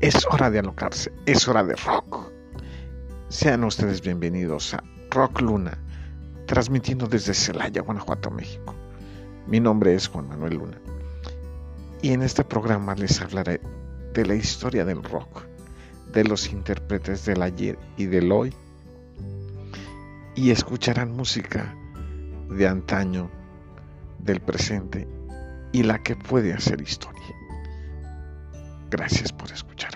Es hora de alocarse, es hora de rock. Sean ustedes bienvenidos a Rock Luna, transmitiendo desde Celaya, Guanajuato, México. Mi nombre es Juan Manuel Luna y en este programa les hablaré de la historia del rock, de los intérpretes del ayer y del hoy y escucharán música de antaño, del presente y la que puede hacer historia. Gracias por escucharme.